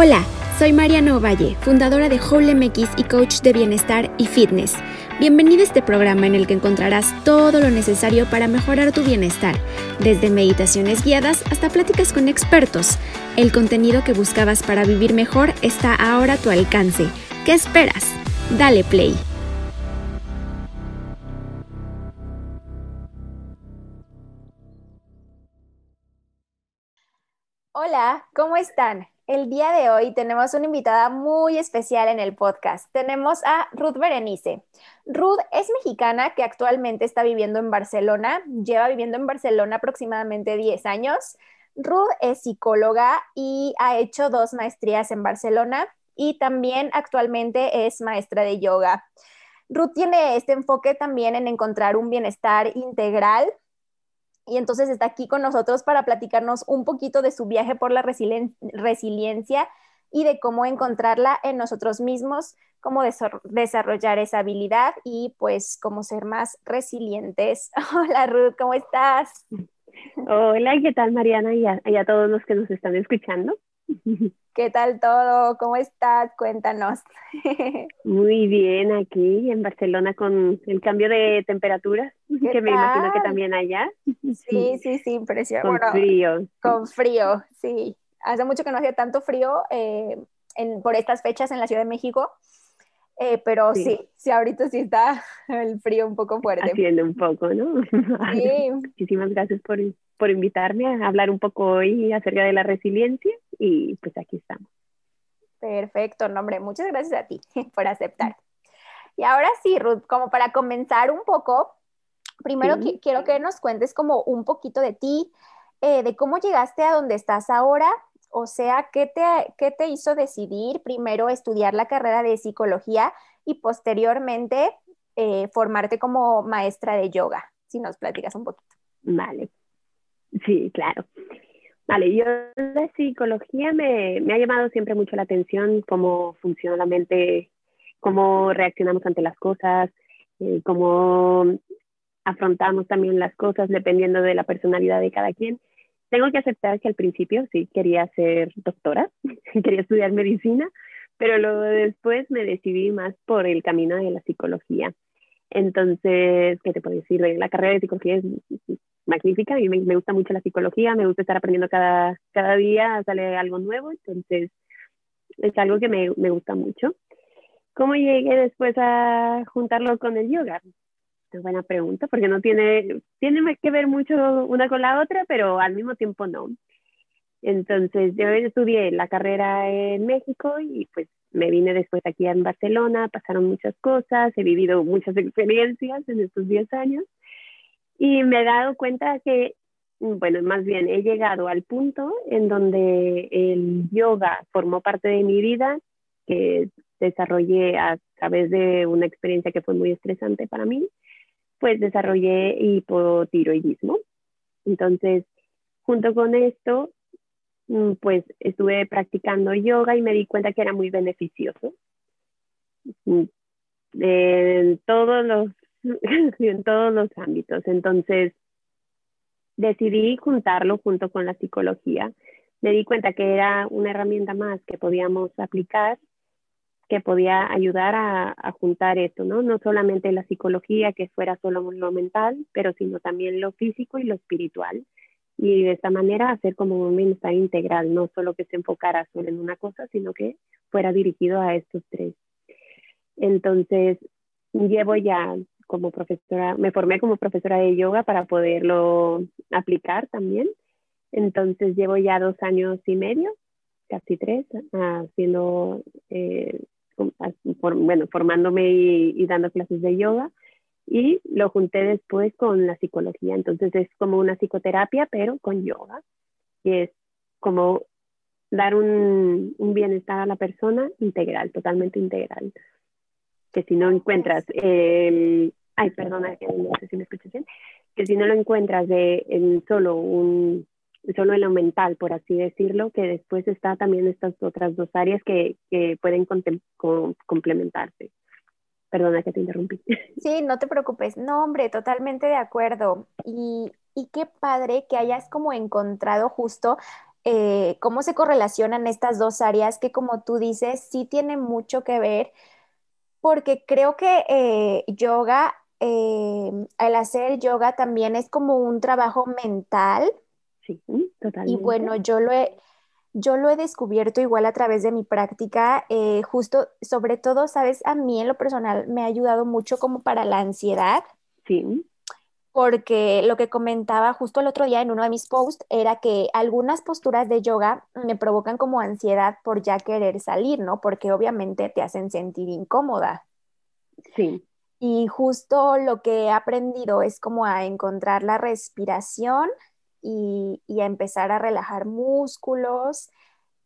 Hola, soy Mariana Ovalle, fundadora de Whole y coach de bienestar y fitness. Bienvenido a este programa en el que encontrarás todo lo necesario para mejorar tu bienestar, desde meditaciones guiadas hasta pláticas con expertos. El contenido que buscabas para vivir mejor está ahora a tu alcance. ¿Qué esperas? Dale play. Hola, ¿cómo están? El día de hoy tenemos una invitada muy especial en el podcast. Tenemos a Ruth Berenice. Ruth es mexicana que actualmente está viviendo en Barcelona, lleva viviendo en Barcelona aproximadamente 10 años. Ruth es psicóloga y ha hecho dos maestrías en Barcelona y también actualmente es maestra de yoga. Ruth tiene este enfoque también en encontrar un bienestar integral y entonces está aquí con nosotros para platicarnos un poquito de su viaje por la resiliencia y de cómo encontrarla en nosotros mismos, cómo desarrollar esa habilidad y pues cómo ser más resilientes. Hola Ruth, ¿cómo estás? Hola, ¿qué tal Mariana y a todos los que nos están escuchando? ¿Qué tal todo? ¿Cómo estás? Cuéntanos. Muy bien, aquí en Barcelona con el cambio de temperatura, que me imagino que también allá. Sí, sí, sí, impresionante. Con frío. Con frío, sí. Hace mucho que no hacía tanto frío eh, en, por estas fechas en la Ciudad de México. Eh, pero sí. sí. ahorita sí está el frío un poco fuerte. Haciendo un poco, ¿no? Sí. Muchísimas gracias por, por invitarme a hablar un poco hoy acerca de la resiliencia y pues aquí estamos. Perfecto, nombre, muchas gracias a ti por aceptar. Y ahora sí, Ruth, como para comenzar un poco, primero quiero que nos cuentes como un poquito de ti, eh, de cómo llegaste a donde estás ahora, o sea, ¿qué te, ¿qué te hizo decidir primero estudiar la carrera de psicología y posteriormente eh, formarte como maestra de yoga? Si nos platicas un poquito. Vale, sí, claro. Vale, yo la psicología me, me ha llamado siempre mucho la atención cómo funciona la mente, cómo reaccionamos ante las cosas, eh, cómo afrontamos también las cosas dependiendo de la personalidad de cada quien. Tengo que aceptar que al principio sí quería ser doctora, quería estudiar medicina, pero luego después me decidí más por el camino de la psicología. Entonces, ¿qué te puedo decir? La carrera de psicología es magnífica y me, me, gusta mucho la psicología, me gusta estar aprendiendo cada, cada día, sale algo nuevo, entonces es algo que me, me gusta mucho. ¿Cómo llegué después a juntarlo con el yoga? Es buena pregunta, porque no tiene, tiene que ver mucho una con la otra, pero al mismo tiempo no. Entonces, yo estudié la carrera en México y pues me vine después aquí en Barcelona, pasaron muchas cosas, he vivido muchas experiencias en estos 10 años y me he dado cuenta que, bueno, más bien he llegado al punto en donde el yoga formó parte de mi vida, que desarrollé a través de una experiencia que fue muy estresante para mí, pues desarrollé hipotiroidismo. Entonces, junto con esto, mm, pues estuve practicando yoga y me di cuenta que era muy beneficioso mm, en todos los en todos los ámbitos. Entonces, decidí juntarlo junto con la psicología. Me di cuenta que era una herramienta más que podíamos aplicar, que podía ayudar a, a, juntar esto, ¿no? No solamente la psicología, que fuera solo lo mental, pero sino también lo físico y lo espiritual. Y de esta manera hacer como un bienestar integral, no solo que se enfocara solo en una cosa, sino que fuera dirigido a estos tres. Entonces, llevo ya como profesora, me formé como profesora de yoga para poderlo aplicar también. Entonces llevo ya dos años y medio, casi tres, haciendo, eh, bueno, formándome y, dando clases de yoga. Y lo junté después con la psicología. Entonces es como una psicoterapia, pero con yoga. Y es como dar un bienestar a la persona integral, totalmente integral que si no encuentras el, ay, perdona, que no sé si me escuchas bien, que si no lo encuentras de en solo un solo en lo mental, por así decirlo, que después está también estas otras dos áreas que, que pueden complementarse. Perdona que te interrumpí. Sí, no te preocupes. No, hombre, totalmente de acuerdo. Y, y qué padre que hayas como encontrado justo eh, cómo se correlacionan estas dos áreas que como tú dices, sí tiene mucho que ver, porque creo que eh, yoga, eh, al hacer yoga también es como un trabajo mental. Sí, totalmente. Y bueno, yo lo he, yo lo he descubierto igual a través de mi práctica, justo, sobre todo, sabes, a mí en lo personal me ha ayudado mucho como para la ansiedad. Sí porque lo que comentaba justo el otro día en uno de mis posts era que algunas posturas de yoga me provocan como ansiedad por ya querer salir, ¿no? Porque obviamente te hacen sentir incómoda. Sí. Y justo lo que he aprendido es como a encontrar la respiración y, y a empezar a relajar músculos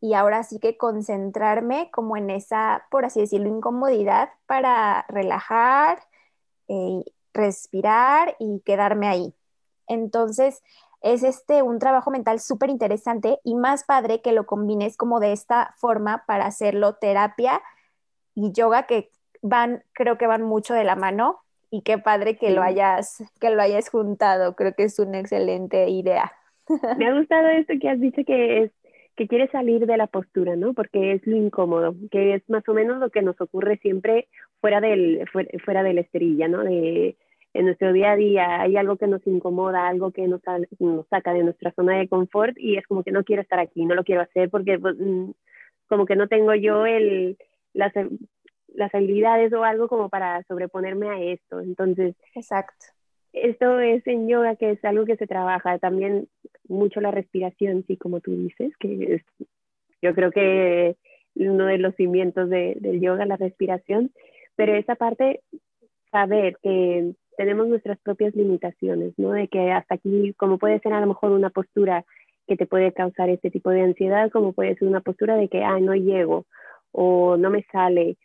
y ahora sí que concentrarme como en esa, por así decirlo, incomodidad para relajar eh, respirar y quedarme ahí. Entonces, es este un trabajo mental súper interesante y más padre que lo combines como de esta forma para hacerlo terapia y yoga que van, creo que van mucho de la mano y qué padre que lo hayas, que lo hayas juntado. Creo que es una excelente idea. Me ha gustado esto que has dicho que es que quieres salir de la postura, ¿no? Porque es lo incómodo, que es más o menos lo que nos ocurre siempre fuera del fuera, de la esterilla, ¿no? De en nuestro día a día hay algo que nos incomoda, algo que nos, nos saca de nuestra zona de confort y es como que no quiero estar aquí, no lo quiero hacer porque pues, mm, como que no tengo yo el, las, las habilidades o algo como para sobreponerme a esto. Entonces, exacto. Esto es en yoga, que es algo que se trabaja también mucho la respiración, sí, como tú dices, que es, yo creo que uno de los cimientos de, del yoga, la respiración, pero esa parte, saber que tenemos nuestras propias limitaciones, ¿no? De que hasta aquí, como puede ser a lo mejor una postura que te puede causar este tipo de ansiedad, como puede ser una postura de que, ah, no llego o no me sale.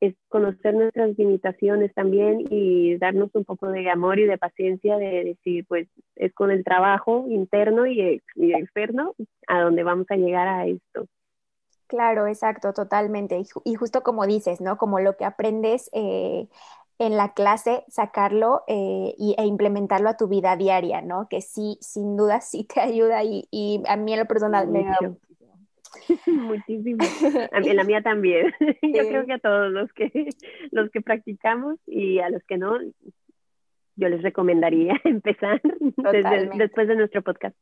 Es conocer nuestras limitaciones también y darnos un poco de amor y de paciencia de decir, pues es con el trabajo interno y, externo a donde vamos a llegar a esto. Claro, exacto, totalmente. Y, justo como dices, ¿no? Como lo que aprendes eh, en la clase sacarlo eh, e implementarlo a tu vida diaria, ¿no? Que sí, sin duda sí te ayuda y, y a mí en lo personal me ayuda muchísimo. En la mía también. Yo creo que a todos los que los que practicamos y a los que no, yo les recomendaría empezar después de nuestro podcast.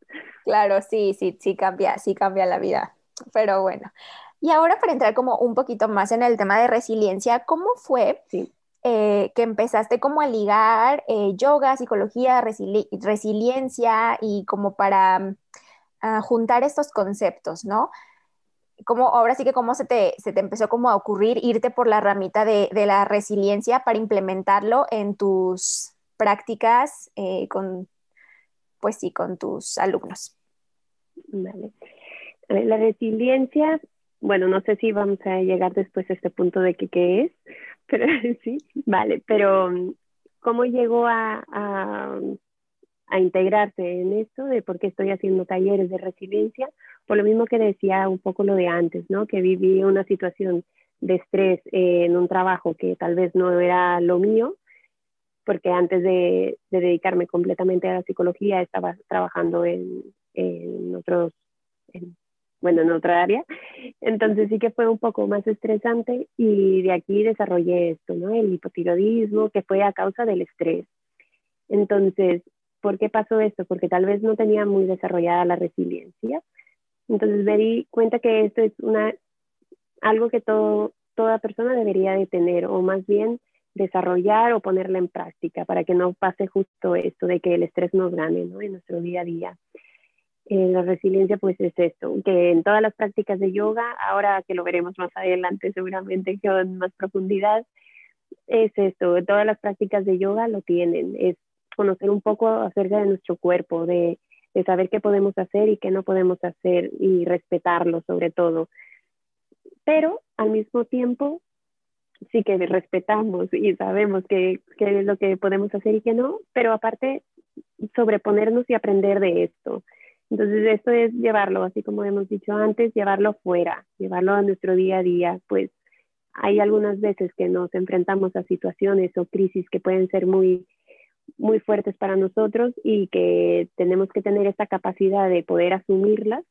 Claro, sí, sí, sí cambia, sí cambia la vida. Pero bueno. Y ahora para entrar como un poquito más en el tema de resiliencia, ¿cómo fue sí. Eh, que empezaste como a ligar eh, yoga, psicología, resiliencia y como para mm, juntar estos conceptos, ¿no? Como, ahora sí que cómo se te, se te empezó como a ocurrir irte por la ramita de, de la resiliencia para implementarlo en tus prácticas eh, con, pues sí, con tus alumnos. Vale. La resiliencia, bueno, no sé si vamos a llegar después a este punto de que qué es, pero sí, vale, pero mm, ¿cómo llegó a, a, a, integrarse en esto de por qué estoy haciendo talleres de resiliencia? Por lo mismo que decía un poco lo de antes, ¿no? Que viví una situación de estrés en un trabajo que tal vez no era lo mío, porque antes de, de dedicarme completamente a la psicología estaba trabajando en, en otros, en bueno, en otra área. Entonces sí que fue un poco más estresante y de aquí desarrollé esto, ¿no? El hipotiroidismo, que fue a causa del estrés. Entonces, ¿por qué pasó esto? Porque tal vez no tenía muy desarrollada la resiliencia. Entonces me di cuenta que esto es una, algo que todo, toda persona debería de tener, o más bien desarrollar o ponerla en práctica para que no pase justo esto de que el estrés nos gane ¿no? en nuestro día a día. Eh, la resiliencia pues es esto, que en todas las prácticas de yoga, ahora que lo veremos más adelante seguramente con más profundidad, es esto, todas las prácticas de yoga lo tienen, es conocer un poco acerca de nuestro cuerpo, de, de saber qué podemos hacer y qué no podemos hacer y respetarlo sobre todo. Pero al mismo tiempo sí que respetamos y sabemos qué, qué es lo que podemos hacer y qué no, pero aparte sobreponernos y aprender de esto. Entonces, esto es llevarlo, así como hemos dicho antes, llevarlo fuera, llevarlo a nuestro día a día. Pues hay algunas veces que nos enfrentamos a situaciones o crisis que pueden ser muy, muy fuertes para nosotros y que tenemos que tener esta capacidad de poder asumirlas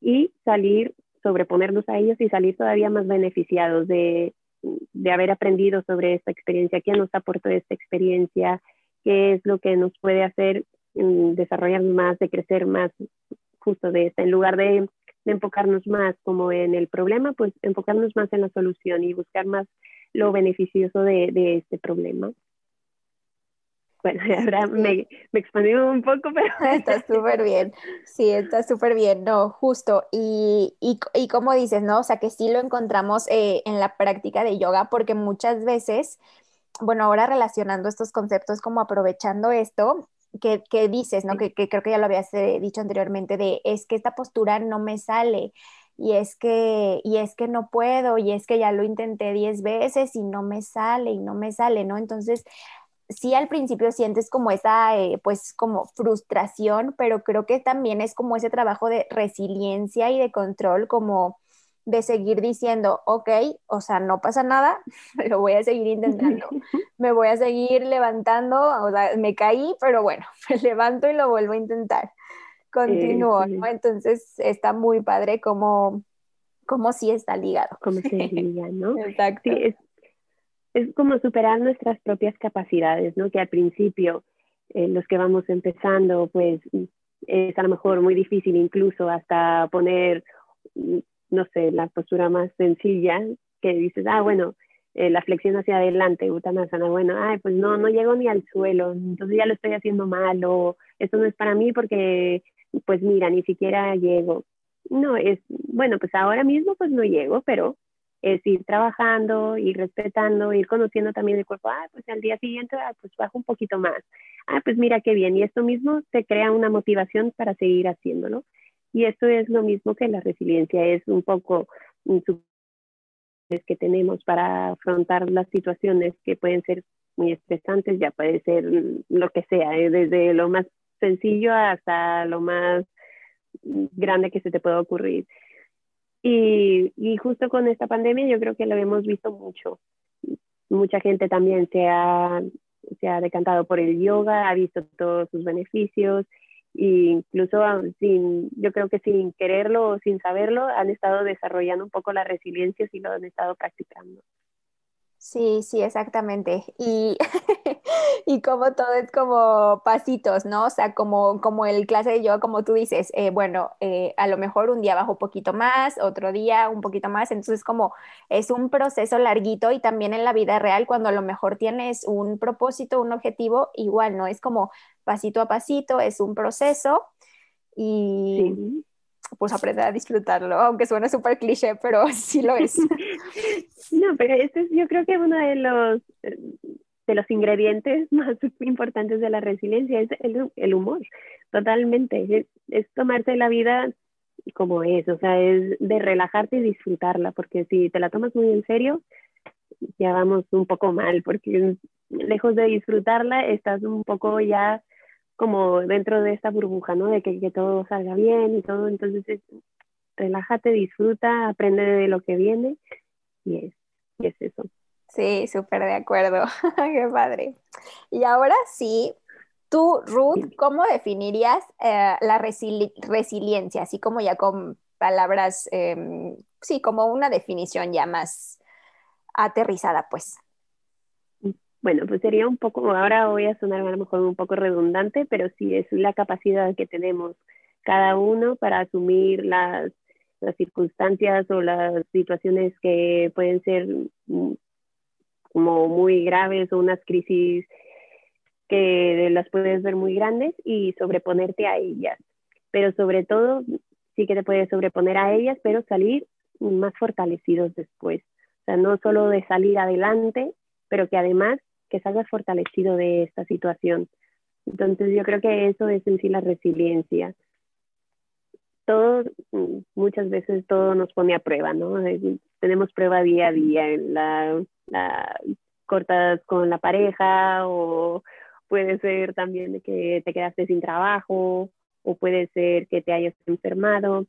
y salir, sobreponernos a ellos y salir todavía más beneficiados de, de haber aprendido sobre esta experiencia, qué nos aportó esta experiencia, qué es lo que nos puede hacer desarrollar más, de crecer más justo de esta, en lugar de, de, enfocarnos más como en el problema, pues enfocarnos más en la solución y buscar más lo beneficioso de, de este problema. Bueno, ahora me, me expandí un poco, pero... Está súper bien, sí, está súper bien, no, justo. Y, y, y, como dices, ¿no? O sea, que sí lo encontramos eh, en la práctica de yoga, porque muchas veces, bueno, ahora relacionando estos conceptos, como aprovechando esto, que, que dices, ¿no? Que, que, creo que ya lo habías eh, dicho anteriormente, de es que esta postura no me sale. Y es que, y es que no puedo, y es que ya lo intenté diez veces y no me sale, y no me sale, ¿no? Entonces, sí al principio sientes como esa, eh, pues como frustración, pero creo que también es como ese trabajo de resiliencia y de control, como de seguir diciendo, ok, o sea, no pasa nada, lo voy a seguir intentando, me voy a seguir levantando, o sea, me caí, pero bueno, me levanto y lo vuelvo a intentar, continúo, ¿no? Entonces está muy padre como, como sí está ligado. Como se liga, ¿no? Exacto es como superar nuestras propias capacidades, ¿no? Que al principio, eh, los que vamos empezando, pues es a lo mejor muy difícil incluso hasta poner, no sé, la postura más sencilla, que dices, ah, bueno, eh, la flexión hacia adelante, Uttanasana, bueno, ay, pues no, no llego ni al suelo, entonces ya lo estoy haciendo mal, o esto no es para mí porque, pues mira, ni siquiera llego. No, es, bueno, pues ahora mismo pues no llego, pero es ir trabajando, ir respetando, ir conociendo también el cuerpo. Ah, pues al día siguiente, ah, pues bajo un poquito más. Ah, pues mira qué bien. Y esto mismo te crea una motivación para seguir haciéndolo. Y esto es lo mismo que la resiliencia, es un poco que tenemos para afrontar las situaciones que pueden ser muy estresantes, ya puede ser lo que sea, ¿eh? desde lo más sencillo hasta lo más grande que se te pueda ocurrir. Y, y, justo con esta pandemia yo creo que lo hemos visto mucho. Mucha gente también se ha, se ha decantado por el yoga, ha visto todos sus beneficios e incluso sin, yo creo que sin quererlo o sin saberlo han estado desarrollando un poco la resiliencia si lo han estado practicando. Sí, sí, exactamente. Y, y como todo es como pasitos, ¿no? O sea, como, como el clase de yoga, como tú dices, eh, bueno, eh, a lo mejor un día bajo un poquito más, otro día un poquito más, entonces como es un proceso larguito y también en la vida real, cuando a lo mejor tienes un propósito, un objetivo, igual, ¿no? Es como pasito a pasito, es un proceso y pues aprender a disfrutarlo, aunque suene súper cliché, pero sí lo es. no, pero este es yo creo que uno de los, de los ingredientes más importantes de la resiliencia es el, el humor, totalmente. Es, tomarse la vida como es, o sea, es de relajarte y disfrutarla, porque si te la tomas muy en serio, ya vamos un poco mal, porque lejos de disfrutarla, estás un poco ya como dentro de esta burbuja, ¿no? De que, que todo salga bien y todo, entonces relájate, disfruta, aprende de lo que viene y es, y es eso. Sí, súper de acuerdo, qué padre. Y ahora sí, tú, Ruth, ¿cómo definirías eh, la resiliencia? Así como ya con palabras, eh, sí, como una definición ya más aterrizada, pues. Bueno, pues sería un poco, ahora voy a sonar a lo mejor un poco redundante, pero sí es la capacidad que tenemos cada uno para asumir las, circunstancias o las situaciones que pueden ser mm, como muy graves o unas crisis que las puedes ver muy grandes y sobreponerte a ellas. Pero sobre todo, sí que te puedes sobreponer a ellas, pero salir más fortalecidos después. O sea, no solo de salir adelante, pero que además que salgas fortalecido de esta situación. Entonces yo creo que eso es en sí la resiliencia. Todo, muchas veces todo nos pone a prueba, ¿no? Tenemos prueba día a día, en la, la cortas con la pareja o puede ser también que te quedaste sin trabajo o puede ser que te hayas enfermado.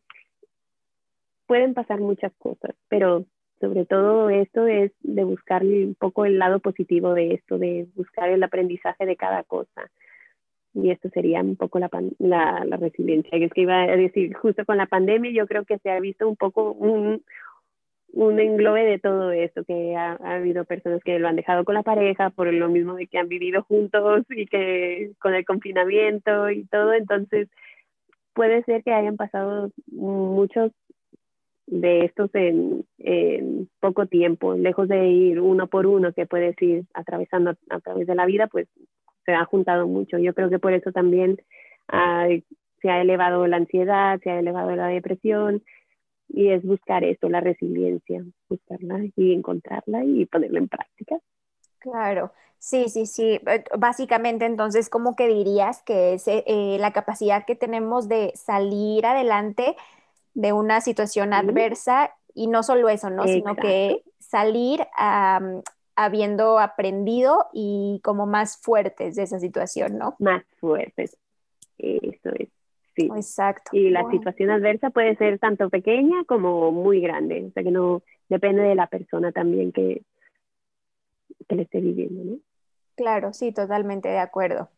Pueden pasar muchas cosas, pero sobre todo esto es de buscar un poco el lado positivo de esto, de buscar el aprendizaje de cada cosa. Y esto sería un poco la, la, la, resiliencia. Es que iba a decir, justo con la pandemia yo creo que se ha visto un poco un, un englobe de todo esto, que ha, ha, habido personas que lo han dejado con la pareja por lo mismo de que han vivido juntos y que con el confinamiento y todo, entonces puede ser que hayan pasado muchos de estos en, poco tiempo, lejos de ir uno por uno que puedes ir atravesando a través de la vida, pues se ha juntado mucho. Yo creo que por eso también se ha elevado la ansiedad, se ha elevado la depresión y es buscar esto, la resiliencia, buscarla y encontrarla y ponerla en práctica. Claro, sí, sí, sí. Eh, básicamente, entonces, ¿cómo que dirías que es eh, la capacidad que tenemos de salir adelante de una situación adversa y no solo eso, ¿no? Sino que salir habiendo aprendido y como más fuertes de esa situación, ¿no? Más fuertes. Eso es. Sí. Exacto. Y la situación adversa puede ser tanto pequeña como muy grande, o sea que no depende de la persona también que, que le esté viviendo, ¿no? Claro, sí, totalmente de acuerdo.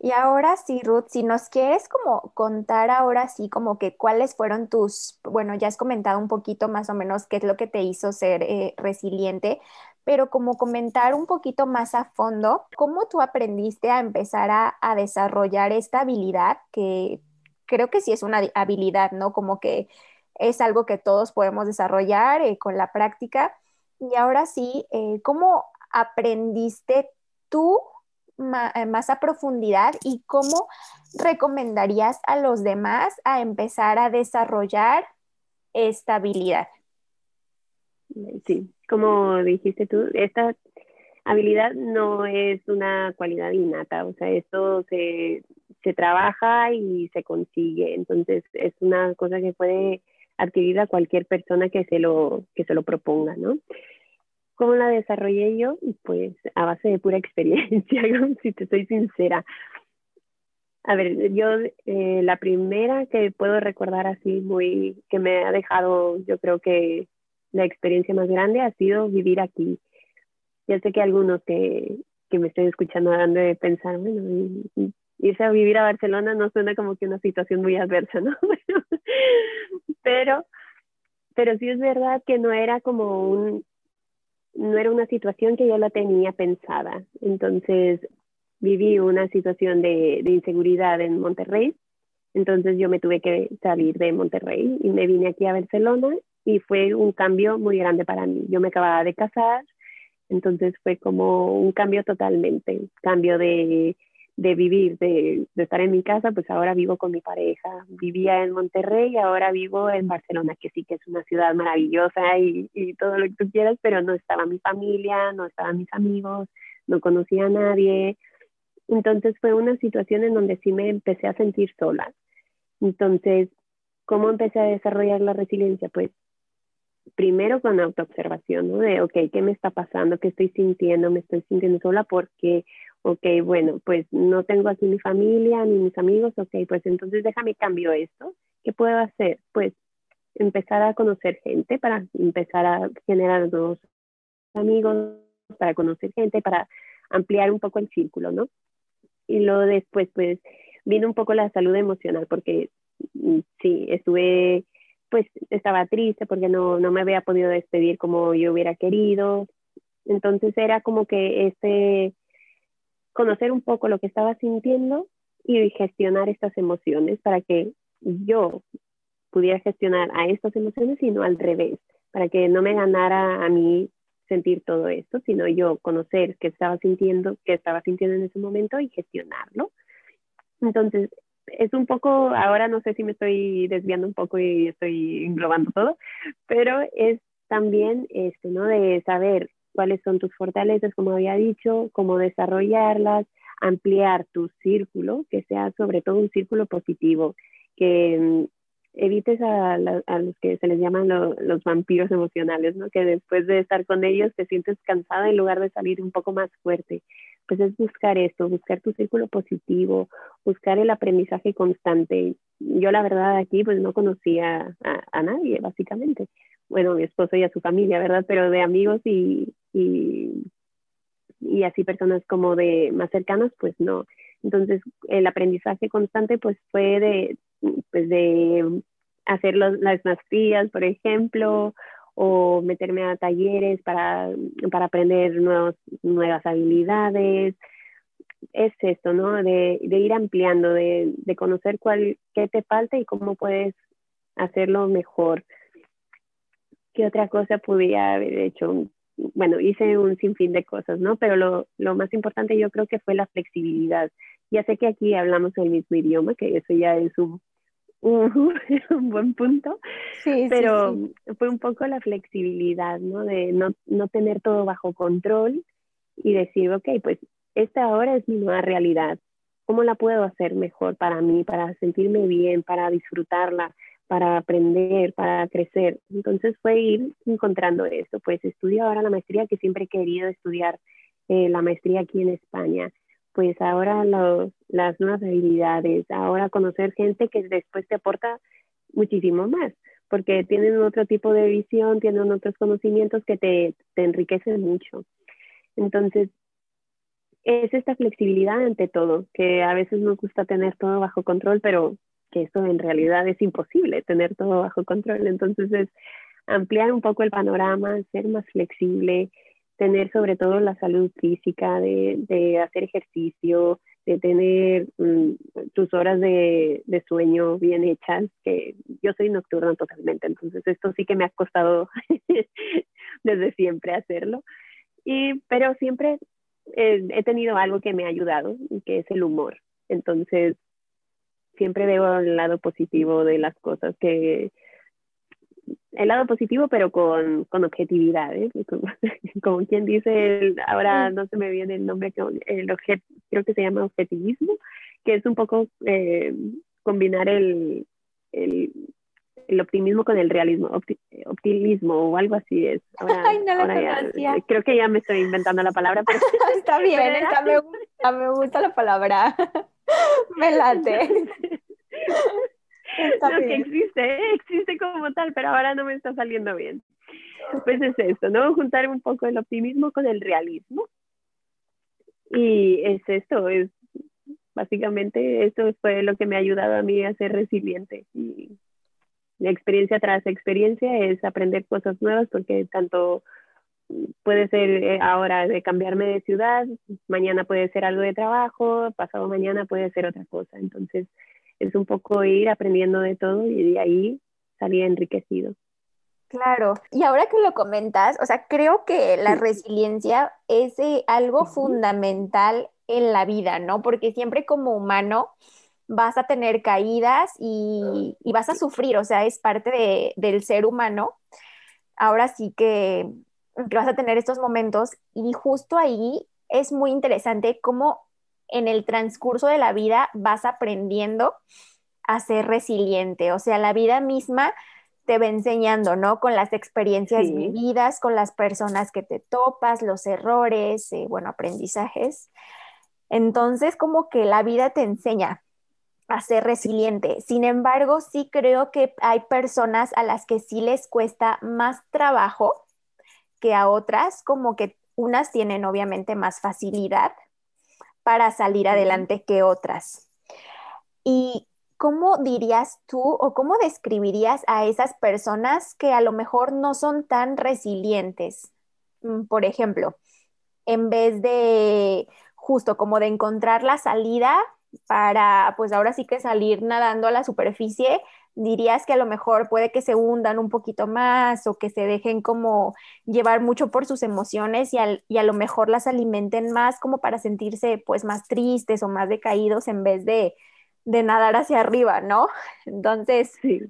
Y ahora sí, Ruth, si nos quieres como contar ahora sí como que cuáles fueron tus, bueno, ya has comentado un poquito más o menos qué es lo que te hizo ser eh, resiliente, pero como comentar un poquito más a fondo, ¿cómo tú aprendiste a empezar a, desarrollar esta habilidad que creo que sí es una habilidad, ¿no? Como que es algo que todos podemos desarrollar eh, con la práctica. Y ahora sí, eh, ¿cómo aprendiste tú más a profundidad y cómo recomendarías a los demás a empezar a desarrollar esta habilidad? Sí, como dijiste tú, esta habilidad no es una cualidad innata, o sea, esto se, se trabaja y se consigue, entonces es una cosa que puede adquirir a cualquier persona que se lo, que se lo proponga, ¿no? ¿Cómo la desarrollé yo? Pues a base de pura experiencia, si te soy sincera. A ver, yo eh, la primera que puedo recordar así muy, que me ha dejado, yo creo que la experiencia más grande ha sido vivir aquí. Ya sé que algunos que, que me estén escuchando han de pensar, bueno, irse a vivir a Barcelona no suena como que una situación muy adversa, ¿no? pero, pero sí es verdad que no era como un, no era una situación que yo la tenía pensada. Entonces viví una situación de, inseguridad en Monterrey. Entonces yo me tuve que salir de Monterrey y me vine aquí a Barcelona y fue un cambio muy grande para mí. Yo me acababa de casar, entonces fue como un cambio totalmente, cambio de de vivir, de, de, estar en mi casa, pues ahora vivo con mi pareja. Vivía en Monterrey y ahora vivo en Barcelona, que sí que es una ciudad maravillosa y, y todo lo que tú quieras, pero no estaba mi familia, no estaban mis amigos, no conocía a nadie. Entonces fue una situación en donde sí me empecé a sentir sola. Entonces, ¿cómo empecé a desarrollar la resiliencia? Pues primero con autoobservación, ¿no? De, ok, ¿qué me está pasando? ¿Qué estoy sintiendo? ¿Me estoy sintiendo sola? porque ok, bueno, pues no tengo aquí mi familia ni mis amigos, ok, pues entonces déjame cambio esto. ¿Qué puedo hacer? Pues empezar a conocer gente para empezar a generar nuevos amigos, para conocer gente, para ampliar un poco el círculo, ¿no? Y luego después, pues, vino un poco la salud emocional, porque mm, sí, estuve, pues, estaba triste porque no, no me había podido despedir como yo hubiera querido. Entonces era como que este, conocer un poco lo que estaba sintiendo y gestionar estas emociones para que yo pudiera gestionar a estas emociones y no al revés, para que no me ganara a mí sentir todo esto, sino yo conocer qué estaba sintiendo, qué estaba sintiendo en ese momento y gestionarlo. Entonces, es un poco, ahora no sé si me estoy desviando un poco y estoy englobando todo, pero es también esto, ¿no? De saber cuáles son tus fortalezas, como había dicho, cómo desarrollarlas, ampliar tu círculo, que sea sobre todo un círculo positivo, que mm, evites a, los que se les llaman los vampiros emocionales, ¿no? que después de estar con ellos te sientes cansada en lugar de salir un poco más fuerte. Pues es buscar esto, buscar tu círculo positivo, buscar el aprendizaje constante. Yo la verdad aquí pues no conocía a, nadie, básicamente bueno, mi esposo y a su familia, ¿verdad? Pero de amigos y, y, y así personas como de más cercanas, pues no. Entonces, el aprendizaje constante pues fue de, pues, de hacer las maestrías, por ejemplo, o meterme a talleres para, para aprender nuevos, nuevas habilidades. Es esto, ¿no? De, de ir ampliando, de, de, conocer cuál, qué te falta y cómo puedes hacerlo mejor. ¿Qué otra cosa pudiera haber hecho? Bueno, hice un sinfín de cosas, ¿no? Pero lo, lo más importante yo creo que fue la flexibilidad. Ya sé que aquí hablamos el mismo idioma, que eso ya es un un buen punto, sí, pero fue un poco la flexibilidad, ¿no? De no, no tener todo bajo control y decir, ok, pues esta ahora es mi nueva realidad. ¿Cómo la puedo hacer mejor para mí, para sentirme bien, para disfrutarla, para aprender, para crecer? Entonces fue ir encontrando eso. Pues estudio ahora la maestría que siempre he querido estudiar, eh, la maestría aquí en España pues ahora las nuevas habilidades, ahora conocer gente que después te aporta muchísimo más, porque tienen otro tipo de visión, tienen otros conocimientos que te, te enriquecen mucho. Entonces, es esta flexibilidad ante todo, que a veces nos gusta tener todo bajo control, pero que eso en realidad es imposible, tener todo bajo control. Entonces es ampliar un poco el panorama, ser más flexible, tener sobre todo la salud física, de, hacer ejercicio, de tener mm, tus horas de, sueño bien hechas, que yo soy nocturna totalmente, entonces esto sí que me ha costado desde siempre hacerlo, y, pero siempre he tenido algo que me ha ayudado, que es el humor, entonces siempre veo el lado positivo de las cosas que el lado positivo, pero con, con objetividad, ¿eh? como, quien dice, ahora no se me viene el nombre, el creo que se llama objetivismo, que es un poco eh, combinar el, el, el, optimismo con el realismo, optimismo o algo así es. Ahora, Ay, no ahora ya, creo que ya me estoy inventando la palabra, pero está bien, está, me, gusta, me gusta la palabra, me late. Lo que existe, ¿eh? existe como tal, pero ahora no me está saliendo bien. Pues es esto, ¿no? Juntar un poco el optimismo con el realismo. Y es esto, es básicamente esto fue lo que me ha ayudado a mí a ser resiliente. Y experiencia tras experiencia es aprender cosas nuevas porque tanto puede ser eh, ahora de cambiarme de ciudad, mañana puede ser algo de trabajo, pasado mañana puede ser otra cosa. Entonces, es un poco ir aprendiendo de todo y de ahí salir enriquecido. Claro, y ahora que lo comentas, o sea, creo que la resiliencia es eh, algo fundamental en la vida, ¿no? Porque siempre como humano vas a tener caídas y, vas a sufrir, o sea, es parte del ser humano. Ahora sí que, que vas a tener estos momentos y justo ahí es muy interesante cómo en el transcurso de la vida vas aprendiendo a ser resiliente. O sea, la vida misma te va enseñando, ¿no? Con las experiencias vividas, con las personas que te topas, los errores, eh, bueno, aprendizajes. Entonces, como que la vida te enseña a ser resiliente. Sin embargo, sí creo que hay personas a las que sí les cuesta más trabajo que a otras, como que unas tienen obviamente más facilidad para salir adelante que otras. ¿Y cómo dirías tú o cómo describirías a esas personas que a lo mejor no son tan resilientes? Mm, por ejemplo, en vez de justo como de encontrar la salida para, pues ahora sí que salir nadando a la superficie, dirías que a lo mejor puede que se hundan un poquito más o que se dejen como llevar mucho por sus emociones y, a lo mejor las alimenten más como para sentirse pues más tristes o más decaídos en vez de, nadar hacia arriba, ¿no? Entonces, sí,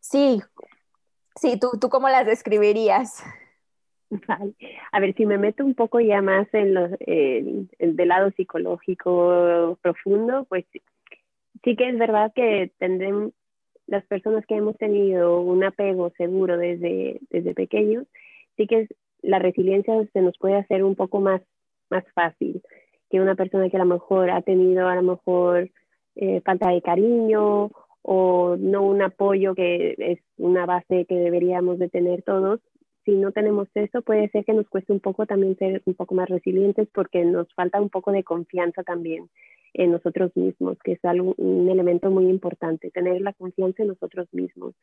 sí, sí ¿tú, tú cómo las describirías? A ver, si me meto un poco ya más en los del lado psicológico profundo, pues sí que es verdad que tendremos, las personas que hemos tenido un apego seguro desde, desde pequeños, sí que la resiliencia se nos puede hacer un poco más, más fácil que una persona que a lo mejor ha tenido a lo mejor eh, falta de cariño o no un apoyo que es una base que deberíamos de tener todos. Si no tenemos eso, puede ser que nos cueste un poco también ser un poco más resilientes porque nos falta un poco de confianza también en nosotros mismos, que es algo, un elemento muy importante, tener la confianza en nosotros mismos.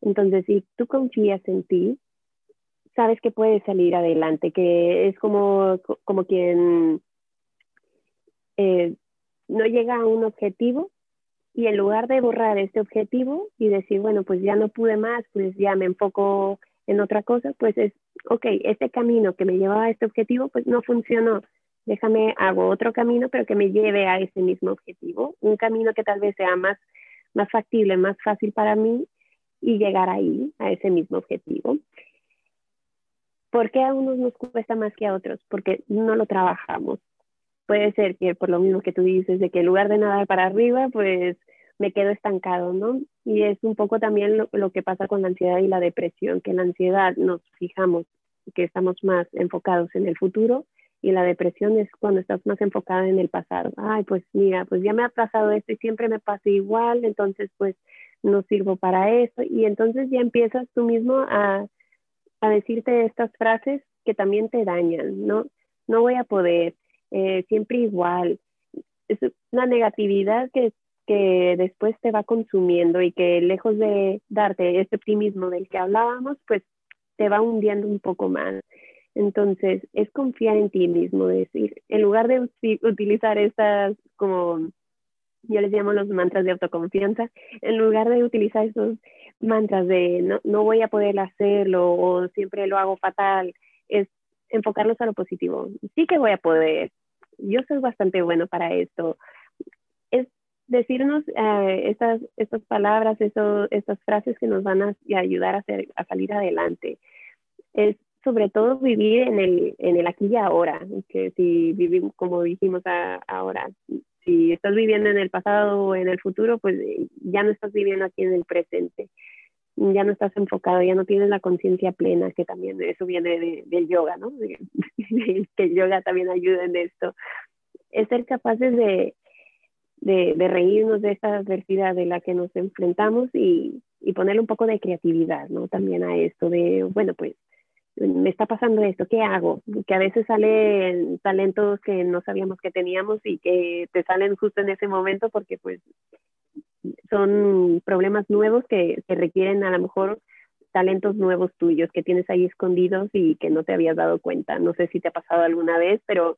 Entonces, si tú confías en ti, sabes que puedes salir adelante, que es como, como quien eh, no llega a un objetivo y en lugar de borrar este objetivo y decir, bueno, pues ya no pude más, pues ya me enfoco en otra cosa, pues es, ok, este camino que me llevaba a este objetivo, pues no funcionó. Déjame, hago otro camino, pero que me lleve a ese mismo objetivo. Un camino que tal vez sea más, más factible, más fácil para mí y llegar ahí, a ese mismo objetivo. ¿Por qué a unos nos cuesta más que a otros? Porque no lo trabajamos. Puede ser que por lo mismo que tú dices, de que en lugar de nadar para arriba, pues me quedo estancado, ¿no? Y es un poco también lo, que pasa con la ansiedad y la depresión, que la ansiedad nos fijamos que estamos más enfocados en el futuro y la depresión es cuando estás más enfocada en el pasado. Ay, pues mira, pues ya me ha pasado esto y siempre me pasa igual, entonces pues no sirvo para eso. Y entonces ya empiezas tú mismo a, a decirte estas frases que también te dañan, ¿no? No voy a poder, eh, siempre igual. Es una negatividad que, que después te va consumiendo y que lejos de darte este optimismo del que hablábamos, pues te va hundiendo un poco más. Entonces, es confiar en ti mismo, decir, en lugar de utilizar estas como yo les llamo los mantras de autoconfianza, en lugar de utilizar esos mantras de no, no voy a poder hacerlo o siempre lo hago fatal, es enfocarlos a lo positivo. Sí que voy a poder, yo soy bastante bueno para esto. Decirnos eh, estas, estas palabras, eso, estas frases que nos van a, ayudar a salir adelante. Es sobre todo vivir en el, en el aquí y ahora, que si vivimos como dijimos ahora, si estás viviendo en el pasado o en el futuro, pues eh, ya no estás viviendo aquí en el presente, ya no estás enfocado, ya no tienes la conciencia plena, que también eso viene del yoga, ¿no? que el yoga también ayuda en esto. Es ser capaces de, de, de, reírnos de esta adversidad de la que nos enfrentamos y, y ponerle un poco de creatividad, ¿no? También a esto de, bueno, pues me está pasando esto, ¿qué hago? Que a veces salen talentos que no sabíamos que teníamos y que te salen justo en ese momento porque pues son problemas nuevos que, que requieren a lo mejor talentos nuevos tuyos que tienes ahí escondidos y que no te habías dado cuenta. No sé si te ha pasado alguna vez, pero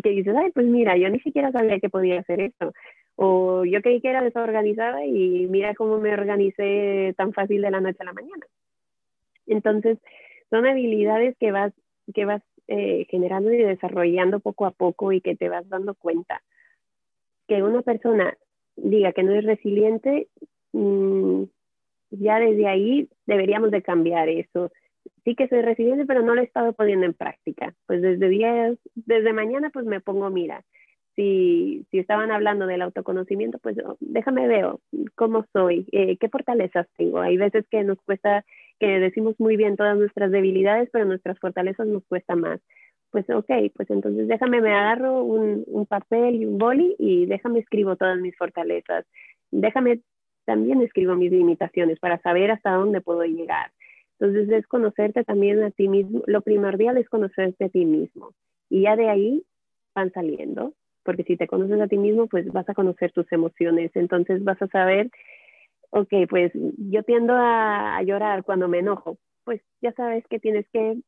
que dices, ay, pues mira, yo ni siquiera sabía que podía hacer esto. O yo creí que era desorganizada y mira cómo me organicé tan fácil de la noche a la mañana. Entonces, son habilidades que vas, que vas eh, generando y desarrollando poco a poco y que te vas dando cuenta. Que una persona diga que no es resiliente, mm, ya desde ahí deberíamos de cambiar eso. Sí que soy resiliente, pero no lo he estado poniendo en práctica. Pues desde días, desde mañana pues me pongo, mira, si, si estaban hablando del autoconocimiento, pues déjame ver cómo soy, eh, qué fortalezas tengo. Hay veces que nos cuesta que decimos muy bien todas nuestras debilidades, pero nuestras fortalezas nos cuesta más. Pues ok, pues entonces déjame, me agarro un, un papel y un boli y déjame escribo todas mis fortalezas. Déjame, también escribo mis limitaciones para saber hasta dónde puedo llegar. Entonces es conocerte también a ti mismo. Lo primordial es conocerte a ti mismo. Y ya de ahí van saliendo, porque si te conoces a ti mismo, pues vas a conocer tus emociones. Entonces vas a saber ok, pues yo tiendo a, llorar cuando me enojo, pues ya sabes que tienes que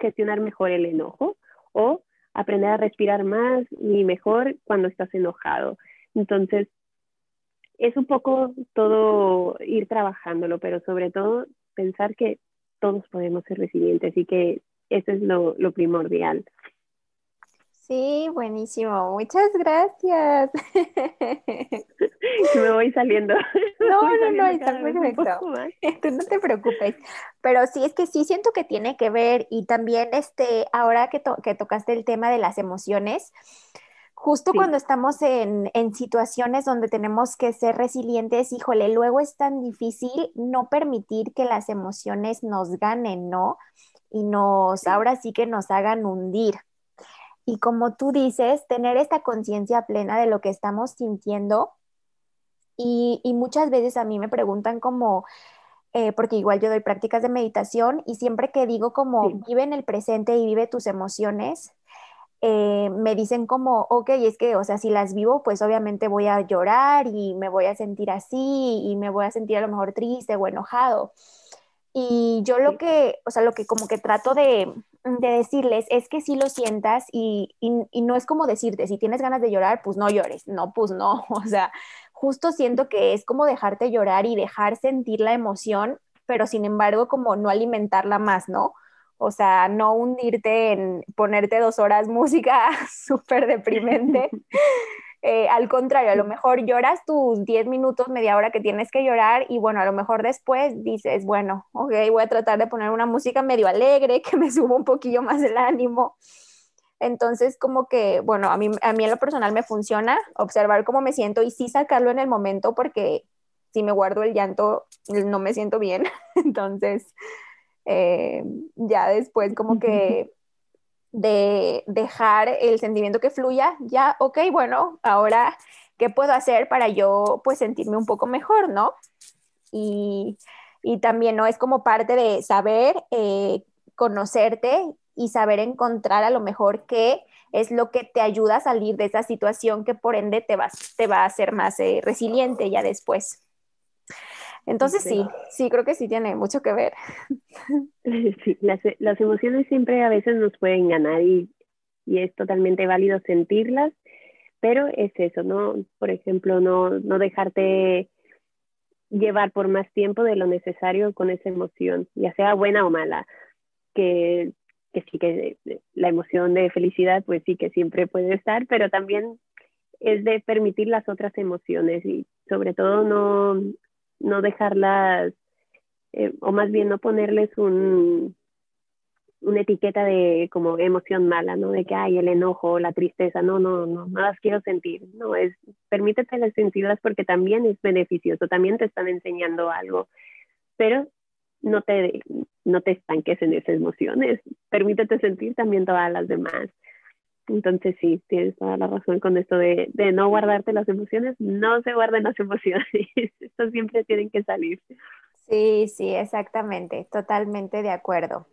gestionar mejor el enojo o aprender a respirar más y mejor cuando estás enojado. Entonces, es un poco todo ir trabajándolo, pero sobre todo pensar que todos podemos ser resilientes y que eso es lo, lo primordial. Sí, buenísimo. Muchas gracias. Me voy saliendo. No, no, no, está perfecto. Tú no te preocupes. Pero sí, es que sí siento que tiene que ver y también este, ahora que, que tocaste el tema de las emociones, justo cuando estamos en, en, situaciones donde tenemos que ser resilientes, híjole, luego es tan difícil no permitir que las emociones nos ganen, ¿no? Y nos, ahora sí que nos hagan hundir. Y como tú dices, tener esta conciencia plena de lo que estamos sintiendo. Y, muchas veces a mí me preguntan como, eh, porque igual yo doy prácticas de meditación y siempre que digo como vive en el presente y vive tus emociones, eh, me dicen como, ok, es que, o sea, si las vivo, pues obviamente voy a llorar y me voy a sentir así y me voy a sentir a lo mejor triste o enojado. Y yo lo que, o sea, lo que como que trato de, de decirles es que si lo sientas y, y, y, no es como decirte, si tienes ganas de llorar, pues no llores, no, pues no, o sea, justo siento que es como dejarte llorar y dejar sentir la emoción, pero sin embargo como no alimentarla más, ¿no? O sea, no hundirte en ponerte dos horas música súper deprimente. Eh, al contrario, a lo mejor lloras tus 10 minutos, media hora que tienes que llorar y bueno, a lo mejor después dices, bueno, ok, voy a tratar de poner una música medio alegre que me suba un poquillo más el ánimo. Entonces, como que, bueno, a mí, a mí en lo personal me funciona observar cómo me siento y sí sacarlo en el momento porque si me guardo el llanto no me siento bien. Entonces, eh, ya después como que de dejar el sentimiento que fluya, ya, ok, bueno, ahora, ¿qué puedo hacer para yo pues sentirme un poco mejor, ¿no? Y, y también, ¿no? Es como parte de saber, eh, conocerte y saber encontrar a lo mejor qué es lo que te ayuda a salir de esa situación que por ende te, vas, te va a hacer más eh, resiliente ya después. Entonces sí, sí, creo que sí tiene mucho que ver. Sí, las, las emociones siempre a veces nos pueden ganar y, y, es totalmente válido sentirlas, pero es eso, ¿no? Por ejemplo, no, no dejarte llevar por más tiempo de lo necesario con esa emoción, ya sea buena o mala, que que sí que la emoción de felicidad, pues sí que siempre puede estar, pero también es de permitir las otras emociones y sobre todo no, no dejarlas, eh, o más bien no ponerles un, una etiqueta de como emoción mala, ¿no? De que hay el enojo, la tristeza, no, no, no, no las quiero sentir, no, es, permítete las sentirlas porque también es beneficioso, también te están enseñando algo, pero no te, no te estanques en esas emociones, permítete sentir también todas las demás. Entonces sí, tienes toda la razón con esto de, de no guardarte las emociones, no se guarden las emociones, estas siempre tienen que salir. Sí, sí, exactamente, totalmente de acuerdo.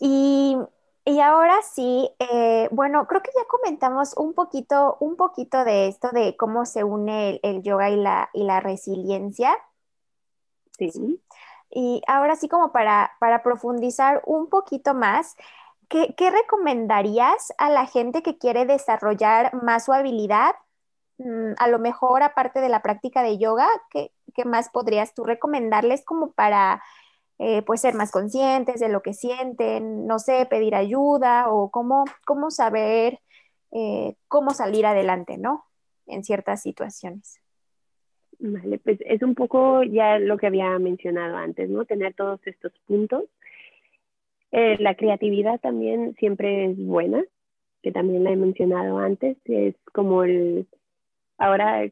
Y, y ahora sí, eh, bueno, creo que ya comentamos un poquito, un poquito de esto de cómo se une el, el yoga y la, y la resiliencia. Sí. Y ahora sí, como para, para profundizar un poquito más, ¿qué, ¿qué, recomendarías a la gente que quiere desarrollar más su habilidad? Mm, a lo mejor, aparte de la práctica de yoga, ¿qué, qué más podrías tú recomendarles como para eh, pues ser más conscientes de lo que sienten, no sé, pedir ayuda o cómo, cómo saber eh, cómo salir adelante, ¿no? En ciertas situaciones. Vale, pues es un poco ya lo que había mencionado antes, ¿no? Tener todos estos puntos. Eh, la creatividad también siempre es buena, que también la he mencionado antes, es como el, ahora,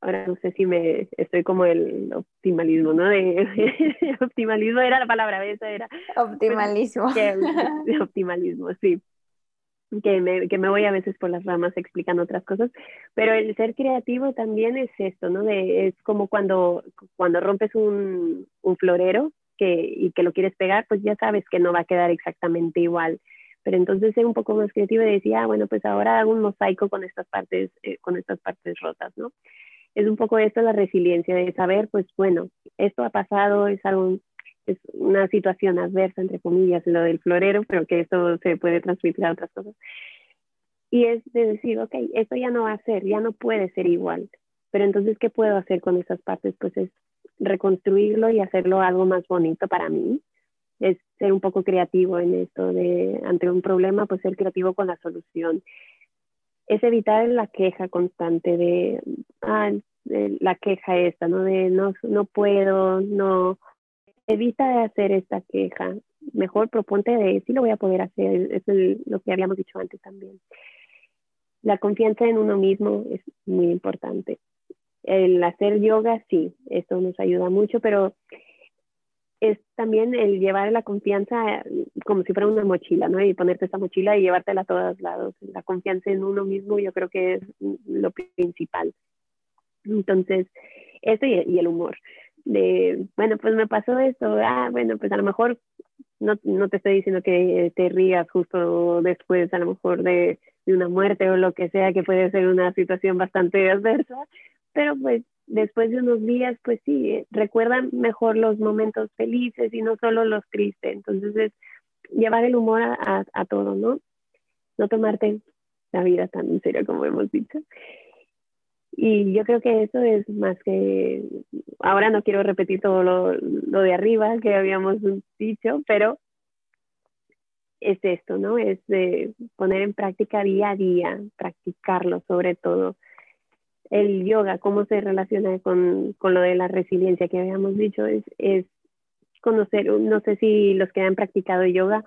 ahora no sé si me, estoy como el optimalismo, ¿no? De, optimalismo era la palabra, esa era. Optimalismo. optimalismo, sí que me, que me voy a veces por las ramas explicando otras cosas, pero el ser creativo también es esto, ¿no? De, es como cuando, cuando rompes un, un florero que, y que lo quieres pegar, pues ya sabes que no va a quedar exactamente igual. Pero entonces ser un poco más creativo y decir, ah, bueno, pues ahora hago un mosaico con estas partes, eh, con estas partes rotas, ¿no? Es un poco esto la resiliencia de saber, pues bueno, esto ha pasado, es algo es una situación adversa, entre comillas, lo del florero, pero que esto se puede transmitir a otras cosas. Y es de decir, ok, esto ya no va a ser, ya no puede ser igual. Pero entonces, ¿qué puedo hacer con esas partes? Pues es reconstruirlo y hacerlo algo más bonito para mí. Es ser un poco creativo en esto de, ante un problema, pues ser creativo con la solución. Es evitar la queja constante de, ah, de la queja esta, ¿no? De no, no puedo, no, evita de hacer esta queja. Mejor proponte de sí lo voy a poder hacer. Es lo que habíamos dicho antes también. La confianza en uno mismo es muy importante. El hacer yoga, sí, eso nos ayuda mucho, pero es también el llevar la confianza como si fuera una mochila, ¿no? Y ponerte esa mochila y llevártela a todos lados. La confianza en uno mismo yo creo que es lo principal. Entonces, eso y, y el humor de, bueno, pues me pasó esto, ah, bueno, pues a lo mejor no, no te estoy diciendo que te rías justo después, a lo mejor de, de una muerte o lo que sea, que puede ser una situación bastante adversa, pero pues después de unos días, pues sí, recuerdan mejor los momentos felices y no solo los tristes. Entonces es llevar el humor a, a, todo, ¿no? No tomarte la vida tan en serio como hemos dicho. Y yo creo que eso es más que, ahora no quiero repetir todo lo, lo de arriba que habíamos dicho, pero es esto, ¿no? Es de poner en práctica día a día, practicarlo sobre todo el yoga, cómo se relaciona con, con, lo de la resiliencia que habíamos dicho, es, es conocer, no sé si los que han practicado yoga,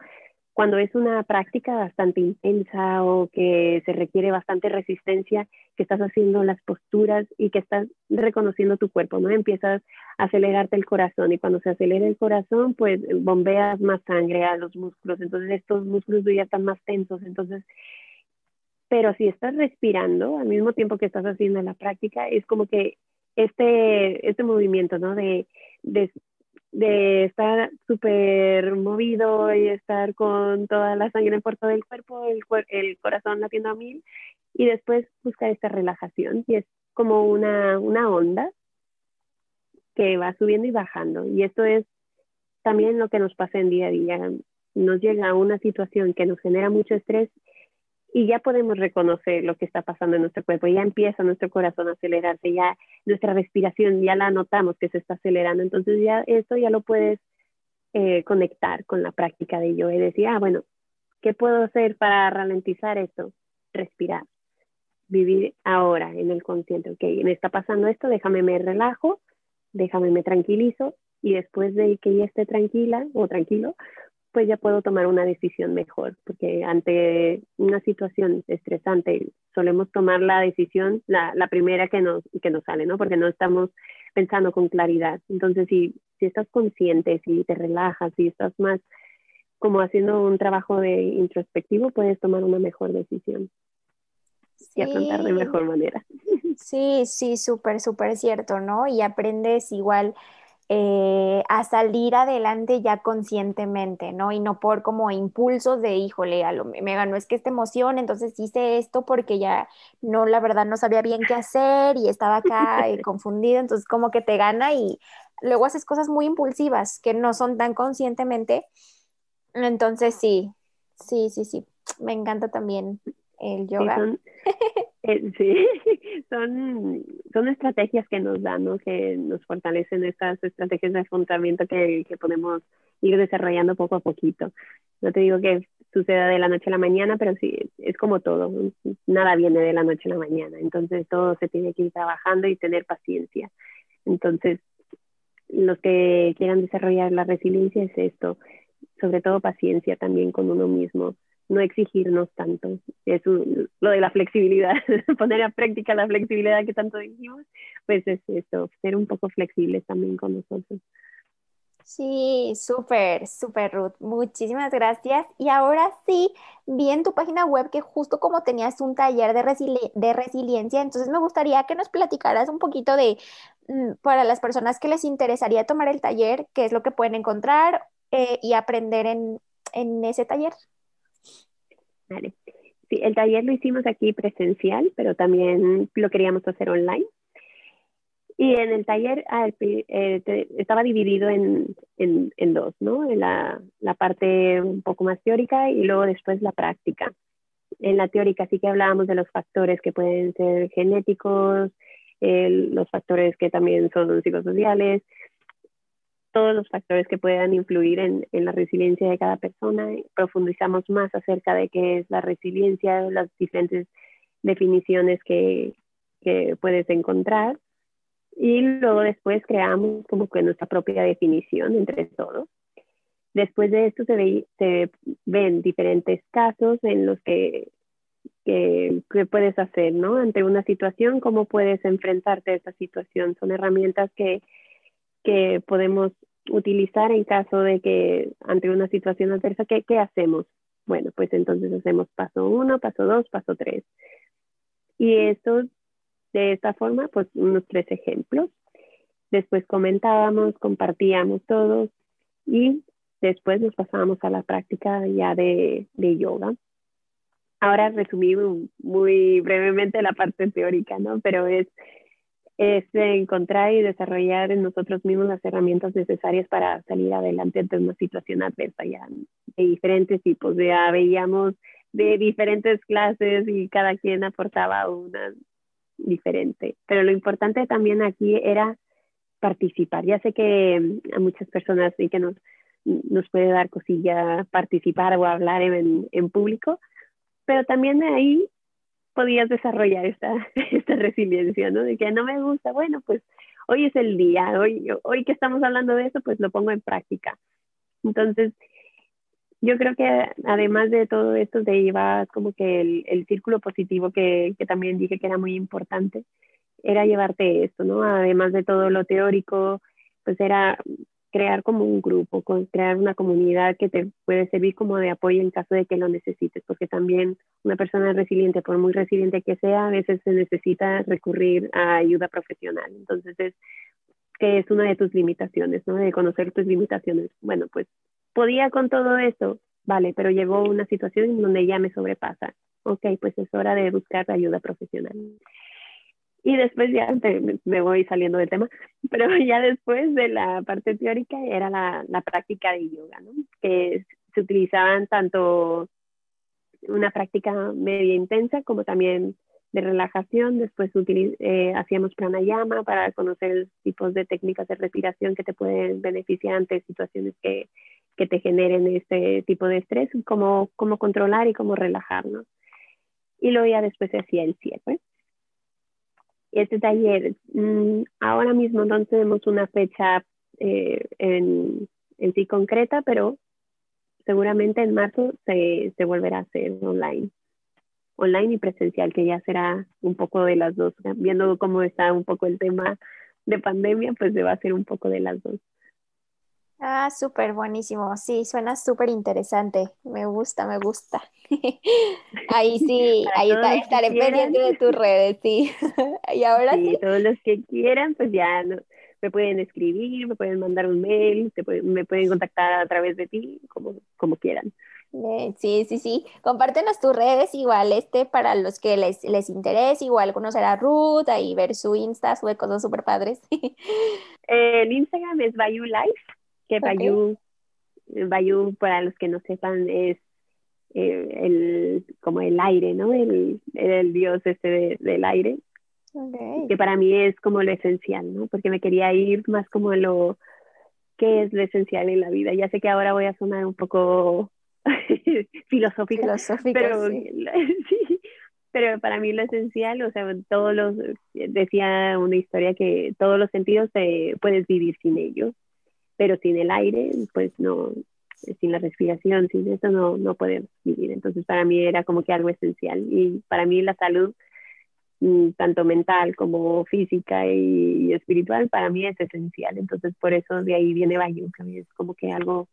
cuando es una práctica bastante intensa o que se requiere bastante resistencia, que estás haciendo las posturas y que estás reconociendo tu cuerpo, ¿no? Empiezas a acelerarte el corazón y cuando se acelera el corazón, pues bombeas más sangre a los músculos, entonces estos músculos ya están más tensos, entonces pero si estás respirando al mismo tiempo que estás haciendo la práctica, es como que este, este movimiento, ¿no? De, de, de estar súper movido y estar con toda la sangre por todo el cuerpo, el, el corazón latiendo a mil, y después buscar esta relajación, y es como una, una onda que va subiendo y bajando, y esto es también lo que nos pasa en día a día. Nos llega una situación que nos genera mucho estrés y ya podemos reconocer lo que está pasando en nuestro cuerpo, ya empieza nuestro corazón a acelerarse, ya nuestra respiración ya la notamos que se está acelerando, entonces ya esto ya lo puedes eh, conectar con la práctica de yo y decir, ah, bueno, ¿qué puedo hacer para ralentizar esto? Respirar, vivir ahora en el consciente, ok, me está pasando esto, déjame me relajo, déjame me tranquilizo y después de que ya esté tranquila o tranquilo, pues ya puedo tomar una decisión mejor, porque ante una situación estresante solemos tomar la decisión, la, la primera que nos, que nos sale, ¿no? Porque no estamos pensando con claridad. Entonces, si, si estás consciente, si te relajas, si estás más como haciendo un trabajo de introspectivo, puedes tomar una mejor decisión y afrontar de mejor manera. Sí, sí, súper, súper cierto, ¿no? Y aprendes igual eh, a salir adelante ya conscientemente, ¿no? Y no por como impulsos de, híjole, a lo, me ganó es que esta emoción, entonces hice esto porque ya no, la verdad no sabía bien qué hacer y estaba acá eh, confundida, entonces como que te gana y luego haces cosas muy impulsivas que no son tan conscientemente. Entonces sí, sí, sí, sí, me encanta también el yoga. Sí, son, son estrategias que nos dan, ¿no? que nos fortalecen estas estrategias de afrontamiento que, que podemos ir desarrollando poco a poquito. No te digo que suceda de la noche a la mañana, pero sí, es como todo, nada viene de la noche a la mañana, entonces todo se tiene que ir trabajando y tener paciencia. Entonces, los que quieran desarrollar la resiliencia es esto, sobre todo paciencia también con uno mismo, no exigirnos tanto. Es lo de la flexibilidad, poner a práctica la flexibilidad que tanto dijimos, pues es eso, ser un poco flexibles también con nosotros. Sí, súper, súper Ruth. Muchísimas gracias. Y ahora sí, vi en tu página web que justo como tenías un taller de, de resiliencia, entonces me gustaría que nos platicaras un poquito de, mm, para las personas que les interesaría tomar el taller, qué es lo que pueden encontrar eh, y aprender en, en ese taller. Sí, el taller lo hicimos aquí presencial, pero también lo queríamos hacer online. Y en el taller eh, estaba dividido en, en, dos, ¿no? En la, parte un poco más teórica y luego después la práctica. En la teórica sí que hablábamos de los factores que pueden ser genéticos, los factores que también son psicosociales, todos los factores que puedan influir en, en, la resiliencia de cada persona. Profundizamos más acerca de qué es la resiliencia, las diferentes definiciones que, que puedes encontrar. Y luego después creamos como que nuestra propia definición entre todos. Después de esto se, ve, se ven diferentes casos en los que, que, que, puedes hacer, ¿no? Ante una situación, cómo puedes enfrentarte a esa situación. Son herramientas que, que podemos utilizar en caso de que ante una situación adversa, ¿qué, qué hacemos? Bueno, pues entonces hacemos paso uno, paso dos, paso tres. Y esto, de esta forma, pues unos tres ejemplos. después comentábamos, compartíamos todos y después nos pasábamos a la práctica ya de, de yoga. Ahora resumí muy brevemente la parte teórica, ¿no? Pero es, es encontrar y desarrollar en nosotros mismos las herramientas necesarias para salir adelante ante una situación adversa ya de diferentes tipos. Ya veíamos de diferentes clases y cada quien aportaba una diferente. Pero lo importante también aquí era participar. Ya sé que a muchas personas sí que nos, nos puede dar cosilla participar o hablar en, público, pero también ahí podías desarrollar esta, esta resiliencia, ¿no? De que no me gusta, bueno, pues hoy es el día, hoy, hoy que estamos hablando de eso, pues lo pongo en práctica. Entonces, yo creo que además de todo esto te llevas como que el, el círculo positivo que, que, también dije que era muy importante, era llevarte esto, ¿no? Además de todo lo teórico, pues era crear como un grupo, crear una comunidad que te puede servir como de apoyo en caso de que lo necesites, porque también una persona resiliente, por muy resiliente que sea, a veces se necesita recurrir a ayuda profesional. Entonces es que es una de tus limitaciones, ¿no? De conocer tus limitaciones. Bueno, pues podía con todo esto, vale, pero llegó una situación donde ya me sobrepasa. Ok, pues es hora de buscar ayuda profesional. Y después ya me voy saliendo del tema, pero ya después de la parte teórica era la, la práctica de yoga, ¿no? que se utilizaban tanto una práctica media intensa como también de relajación. Después eh, hacíamos pranayama para conocer tipos de técnicas de respiración que te pueden beneficiar ante situaciones que, que te generen este tipo de estrés, cómo, cómo controlar y cómo relajarnos. Y luego ya después se hacía el cierre este taller, mm, ahora mismo no tenemos una fecha eh, en, en, sí concreta, pero seguramente en marzo se, se, volverá a hacer online. Online y presencial, que ya será un poco de las dos. Viendo cómo está un poco el tema de pandemia, pues se va a hacer un poco de las dos. Ah, súper buenísimo. Sí, suena súper interesante. Me gusta, me gusta. Ahí sí, ahí estaré pendiente de tus redes, sí. y ahora sí, Todos los que quieran, pues ya me pueden escribir, me pueden mandar un mail, me pueden contactar a través de ti, como, como quieran. sí, sí, sí. Compártenos tus redes igual, este, para los que les, les interese, igual conocer a Ruth, ahí ver su Insta, sube cosas súper padres. el Instagram es Bayou Life que Bayou, Bayou, para los que no sepan, es eh, el, como el aire, ¿no? El, el dios este del aire. Que para mí es como lo esencial, ¿no? Porque me quería ir más como lo que es lo esencial en la vida. Ya sé que ahora voy a sonar un poco filosófica, pero, sí, pero para mí lo esencial, o sea, todos los, decía una historia que todos los sentidos te puedes vivir sin ellos pero sin el aire, pues no, sin la respiración, sin eso no, no podemos vivir. Entonces para mí era como que algo esencial y para mí la salud, mm, tanto mental como física y, espiritual, para mí es esencial. Entonces por eso de ahí viene Bayou, que es como que algo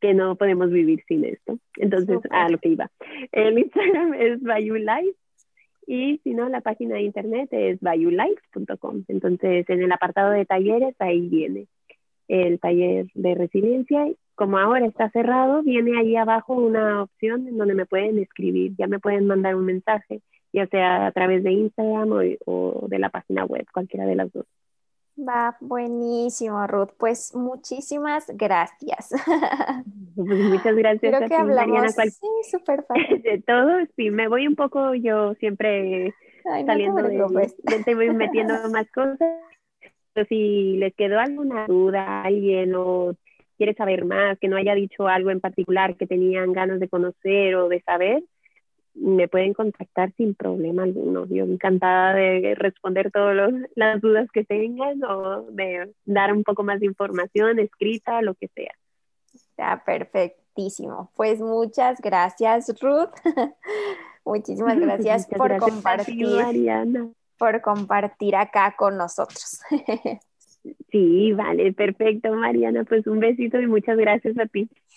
que no podemos vivir sin esto. Entonces, a lo que iba. El Instagram es Bayou Life y si no, la página de internet es bayoulife.com. Entonces, en el apartado de talleres, ahí viene el taller de resiliencia. Como ahora está cerrado, viene ahí abajo una opción en donde me pueden escribir, ya me pueden mandar un mensaje, ya sea a través de Instagram o, de la página web, cualquiera de las dos. Va, buenísimo, Ruth. Pues muchísimas gracias. Pues muchas gracias Creo que hablamos, Sí, súper fácil. De todo, sí, me voy un poco yo siempre saliendo de, de, voy metiendo más cosas si les quedó alguna duda a alguien o quiere saber más, que no haya dicho algo en particular que tenían ganas de conocer o de saber, me pueden contactar sin problema alguno. Yo encantada de responder todas las dudas que tengan o de dar un poco más de información escrita, lo que sea. Está perfectísimo. Pues muchas gracias, Ruth. Muchísimas gracias por compartir por compartir acá con nosotros. Sí, vale, perfecto, Mariana. Pues un besito y muchas gracias a ti.